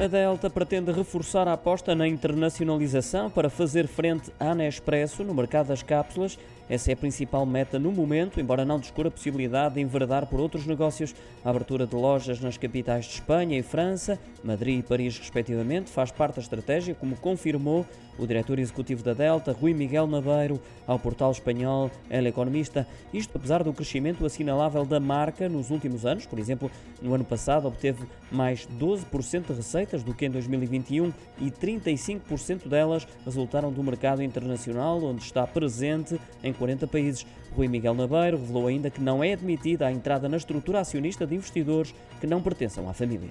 A Delta pretende reforçar a aposta na internacionalização para fazer frente à Nespresso no mercado das cápsulas. Essa é a principal meta no momento, embora não descura a possibilidade de enveredar por outros negócios. A abertura de lojas nas capitais de Espanha e França, Madrid e Paris, respectivamente, faz parte da estratégia, como confirmou o diretor executivo da Delta, Rui Miguel Naveiro, ao portal espanhol El Economista. Isto apesar do crescimento assinalável da marca nos últimos anos. Por exemplo, no ano passado obteve mais 12% de receita receitas do que em 2021 e 35% delas resultaram do mercado internacional, onde está presente em 40 países. Rui Miguel Nabeiro revelou ainda que não é admitida a entrada na estrutura acionista de investidores que não pertençam à família.